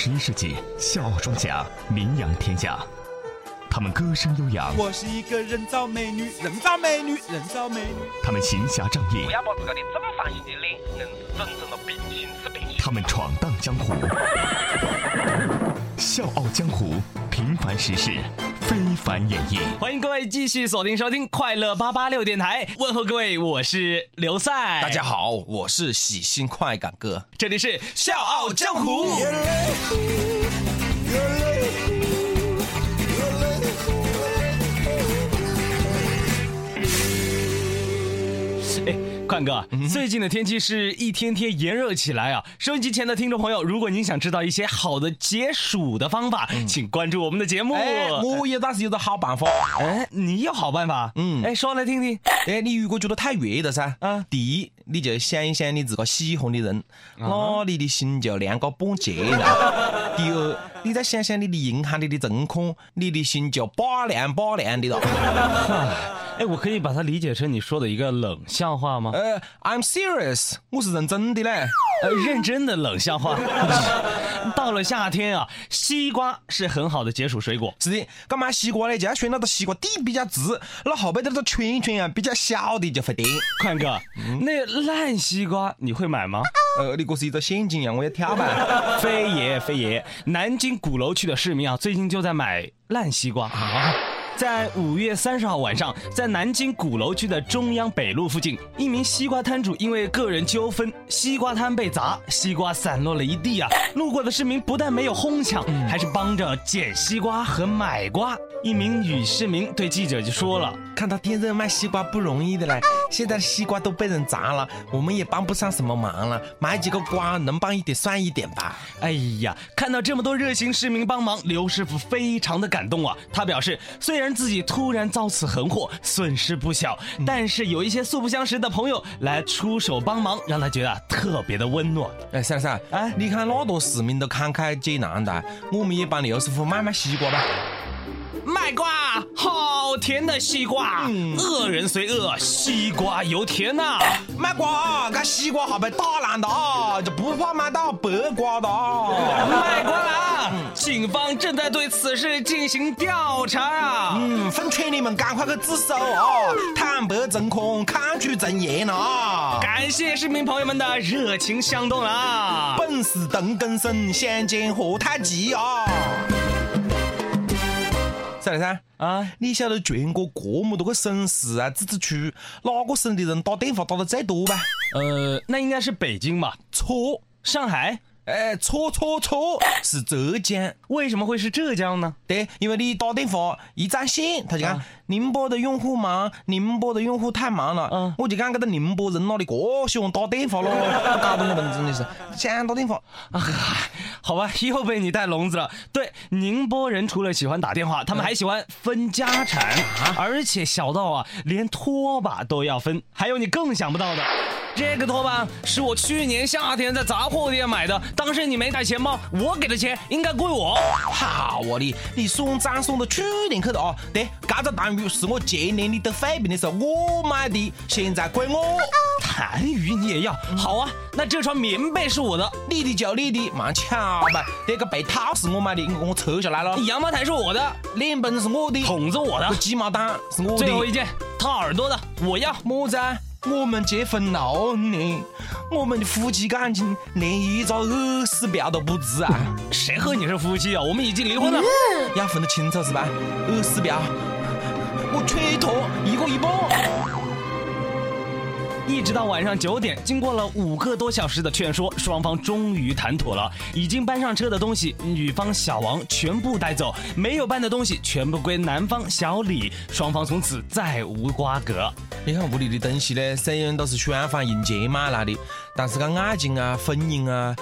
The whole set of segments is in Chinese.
十一世纪，笑傲庄稼名扬天下。他们歌声悠扬，我是一个人造美女，人造美女，人造美女。他们行侠仗义不，要把自个的正方形的脸弄是整成了平行四边形。他们闯荡江湖。笑傲江湖，平凡实事，非凡演绎。欢迎各位继续锁定收听快乐八八六电台，问候各位，我是刘赛，大家，好，我是喜新快感哥。这里是笑傲江湖。哎，宽哥，最近的天气是一天天炎热起来啊！收音机前的听众朋友，如果您想知道一些好的解暑的方法，请关注我们的节目。哎，我也倒是有个好办法。哎，你有好办法？嗯哎，说来听听。哎，你如果觉得太热了噻，啊第一，你就想一想你自个喜欢的人，那你的心就凉个半截了。第二，你再想想你的银行里的存款，你的心就拔凉拔凉的了。哎，我可以把它理解成你说的一个冷笑话吗？呃，I'm serious，我是认真的嘞。呃，认真的冷笑话。到了夏天啊，西瓜是很好的解暑水果。是的，干嘛西瓜呢？就要选那个西瓜底比较直，那后边的那个圈圈啊比较小的就会颠。宽哥，那烂西瓜你会买吗？呃，你这是一个陷阱呀，我要跳吧。非也非也，南京鼓楼区的市民啊，最近就在买烂西瓜啊。在五月三十号晚上，在南京鼓楼区的中央北路附近，一名西瓜摊主因为个人纠纷，西瓜摊被砸，西瓜散落了一地啊！路过的市民不但没有哄抢，还是帮着捡西瓜和买瓜。一名女市民对记者就说了。看到天热卖西瓜不容易的嘞，现在西瓜都被人砸了，我们也帮不上什么忙了，买几个瓜能帮一点算一点吧。哎呀，看到这么多热心市民帮忙，刘师傅非常的感动啊！他表示，虽然自己突然遭此横祸，损失不小，但是有一些素不相识的朋友来出手帮忙，让他觉得啊特别的温暖。哎，珊珊，哎你看那多市民都慷慨解囊的，我们也帮刘师傅卖卖西瓜吧。卖瓜，好甜的西瓜，恶人虽恶，西瓜又甜呐、卖瓜，这西瓜好被打烂的啊，就不怕买到白瓜的啊。卖瓜啦！警方正在对此事进行调查啊！嗯，奉劝你们赶快去自首啊！坦白从宽，抗拒从严啊！感谢市民朋友们的热情相动啊！本是同根生，相煎何太急啊！再来噻。啊，你晓得全国这么多个省市啊、自治区，哪个省的人打电话打得最多吧？呃，那应该是北京吧？错，上海？哎，错错错，是浙江。为什么会是浙江呢？对，因为你打电话一占线，他就讲、宁波的用户忙，宁波的用户太忙了。嗯我就讲这个宁波人哪里这喜欢打电话咯？搞得我们真的是想打电话。啊，好吧，又被你带笼子了。对，宁波人除了喜欢打电话，他们还喜欢分家产，而且小到啊，连拖把都要分。还有你更想不到的。这个拖把是我去年夏天在杂货店买的，当时你没带钱包，我给的钱应该归我。好我的，你算账算到去年去的啊？对，这个单鱼是我前年你得肺病的时候我买的，现在归我。痰盂你也要？好啊，那这床棉被是我的，你的就你的，蛮巧吧。这个被套是我买的，我扯下来了。羊毛毯是我的，脸盆是我的，筒子我的，鸡毛掸是我的。最后一件掏耳朵的我要。么子啊？我们结婚六年，我们的夫妻感情连一个耳屎标都不值啊！谁和你是夫妻啊？我们已经离婚了。要分得清楚是吧？耳屎标，我吹脱一个一半。一直到晚上九点，经过了五个多小时的劝说，双方终于谈妥了。已经搬上车的东西，女方小王全部带走；没有搬的东西，全部归男方小李。双方从此再无瓜葛。你看屋里的东西呢，虽然都是双方用钱买来的，但是个爱情啊、婚姻啊，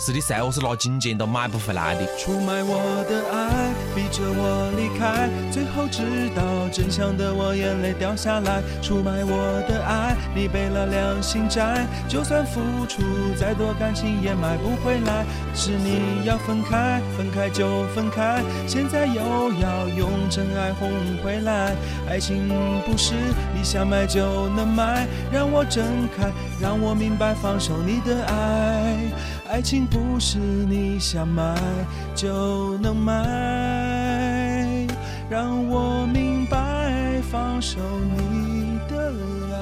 是你再何是拿金钱都买不回来的。出卖我的爱，逼着我离开，最后知道真相的我眼泪掉下来。出卖我的爱，你背了良心债，就算付出再多感情也买不回来。是你要分开，分开就分开，现在又要用真爱哄回来。爱情不是你想买就能买，让我睁开，让我明白放手你的爱。爱情不是你想买就能买，让我明白放手你的爱。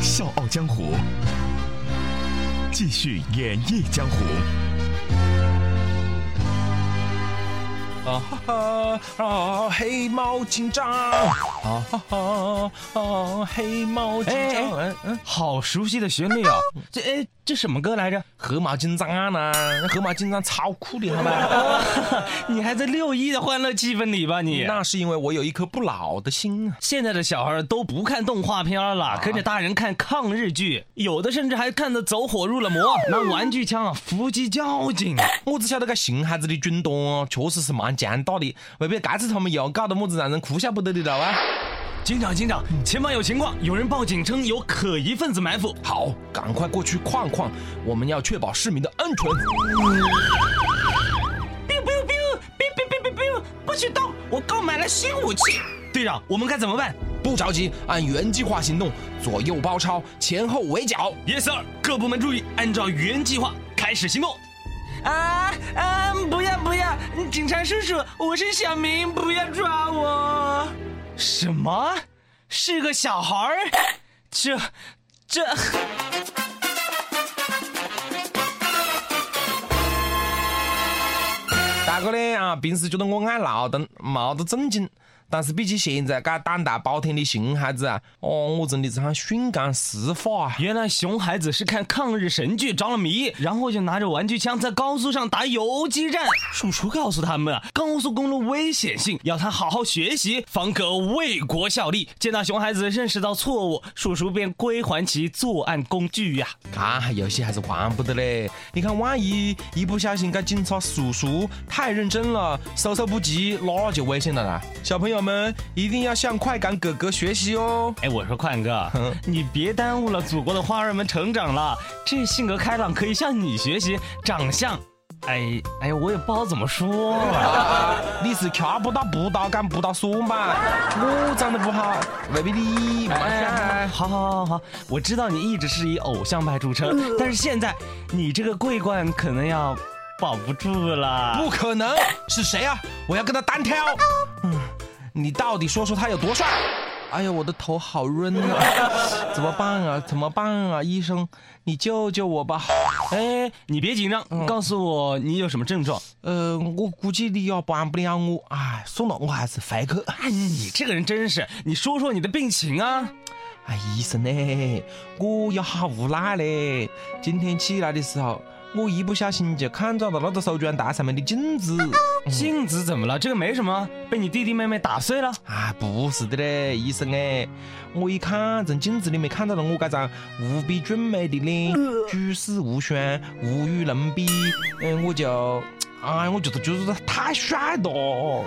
笑傲江湖，继续演绎江湖。啊哈哈啊！黑猫警长，啊哈哈啊！黑猫警长，嗯嗯，好熟悉的旋律啊！这哎，这什么歌来着？黑猫警长呢？黑猫警长超酷的，好吗？你还在六一的欢乐气氛里吧？你那是因为我有一颗不老的心啊！现在的小孩都不看动画片了，跟着大人看抗日剧，有的甚至还看得走火入了魔，拿玩具枪啊伏击交警。我只晓得个熊孩子的军动确实是蛮强大的，未必这次他们又搞得么子让人哭笑不得的了啊！警长，警长，前方有情况，有人报警称有可疑分子埋伏。好，赶快过去看看，我们要确保市民的安全。biu biu biu biu biu biu biu，不许动！我购买了新武器。队长，我们该怎么办？不着急，按原计划行动，左右包抄，前后围剿。Yes sir，各部门注意，按照原计划开始行动。啊啊！不要不要，警察叔叔，我是小明，不要抓我。什么？是个小孩儿？这这。大哥呢啊，平时觉得我爱闹腾，没得正经。但是比起现在该胆大包天的熊孩子啊，哦，我真的是喊训干释法啊！原来熊孩子是看抗日神剧着了迷，然后就拿着玩具枪在高速上打游击战。叔叔告诉他们啊，高速公路危险性，要他好好学习，方可为国效力。见到熊孩子认识到错误，叔叔便归还其作案工具呀、看游戏还是玩不得嘞！你看，万一一不小心，这警察叔叔太认真了，手手不及，那就危险了啦！小朋友们一定要向快感哥哥学习哦！哎，我说快感哥，你别耽误了祖国的花儿们成长了。这性格开朗可以向你学习，长相，哎哎，我也不知道怎么说了。你是看不到不到敢不到说嘛？我长得不好，未必你不哎，好好好好，我知道你一直是以偶像派著称，但是现在你这个桂冠可能要保不住了。不可能！是谁啊？我要跟他单挑！嗯，你到底说说他有多帅？哎呀，我的头好晕啊！怎么办啊？怎么办啊？医生，你救救我吧！哎，你别紧张，告诉我你有什么症状。呃，我估计你也帮不了我。哎，算了，我还是回去。哎，你这个人真是，你说说你的病情啊。哎，医生呢？我也好无奈嘞。今天起来的时候，我一不小心就看到了那个手绢台上面的镜子。镜子怎么了？这个没什么，被你弟弟妹妹打碎了。啊，不是的嘞，医生哎，我一看从镜子里面看到了我这张无比俊美的脸，举世无双，无与伦比，嗯，我就，哎，我觉得就是太帅了。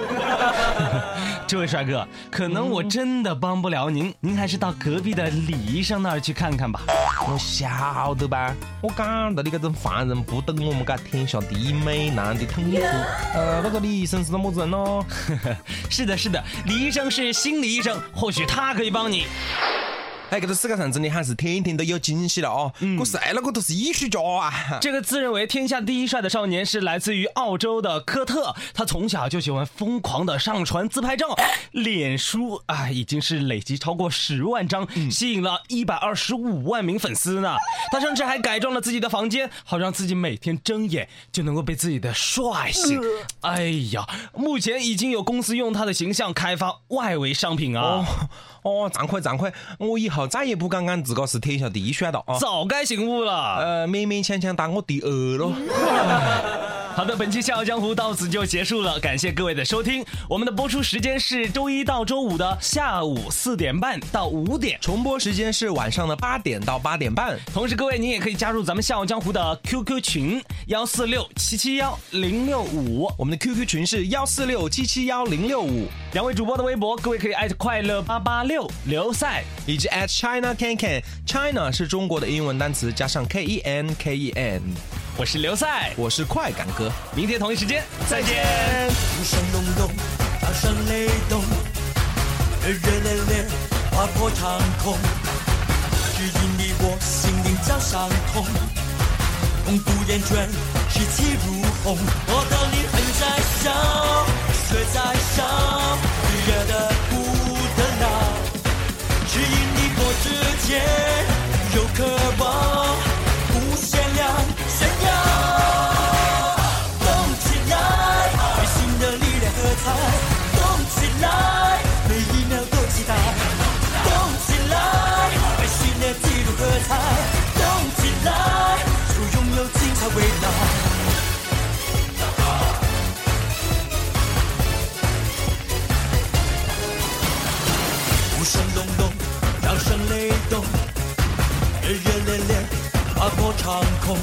这位帅哥，可能我真的帮不了您，您还是到隔壁的李医生那儿去看看吧。我晓得吧？我讲到你这种凡人不懂我们这天下第一美男的痛苦。呃，那个李医生是个么子人哦？是的，是的，李医生是心理医生，或许他可以帮你。哎，这个世界上真的还是天天都有惊喜了哦！我谁了，我都是艺术家啊！这个自认为天下第一帅的少年是来自于澳洲的科特，他从小就喜欢疯狂的上传自拍照，脸书啊已经是累积超过十万张，吸引了一百二十五万名粉丝呢。他甚至还改装了自己的房间，好让自己每天睁眼就能够被自己的帅醒。哎呀，目前已经有公司用他的形象开发外围商品啊。哦，惭愧惭愧，我以后再也不敢讲自个是天下第一帅了啊！早该醒悟了。呃，勉勉强强当我第二咯。好的，本期《笑傲江湖》到此就结束了，感谢各位的收听。我们的播出时间是周一到周五的下午四点半到五点，重播时间是晚上的八点到八点半。同时，各位您也可以加入咱们《笑傲江湖》的 QQ 群幺四六七七幺零六五，我们的 QQ 群是幺四六七七幺零六五。两位主播的微博，各位可以艾特快乐八八六刘赛，以及 at China Can Can。China 是中国的英文单词，加上 K E N K E N。我是刘赛，我是快感哥，明天同一时间再见。鼓声隆隆，掌声雷动，热热烈烈划破长空。指引你我心灵早相通。永不厌倦，士气如虹。我的灵魂在烧，血在烧，热的不得了。指引你我之间有渴望，长空。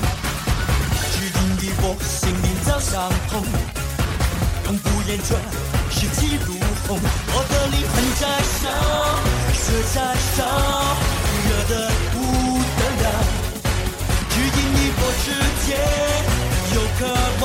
指引你我心灵早相通，永不厌倦，士气如虹。我的灵魂在烧，血在烧，热得不得了。指引你我之间有渴望，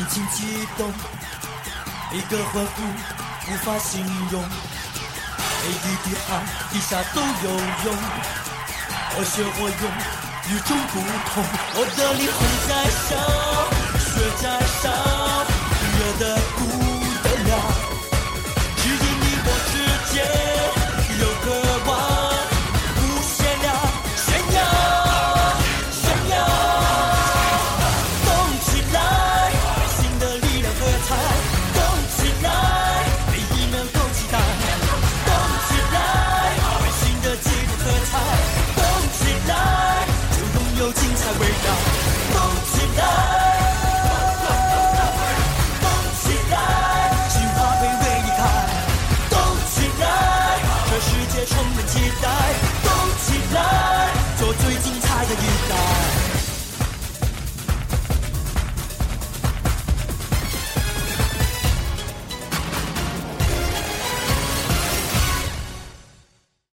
心情激动，每个欢呼无法形容，每一滴汗滴下都有用，我学我用，与众不同，我的灵魂在烧，血在烧，热的骨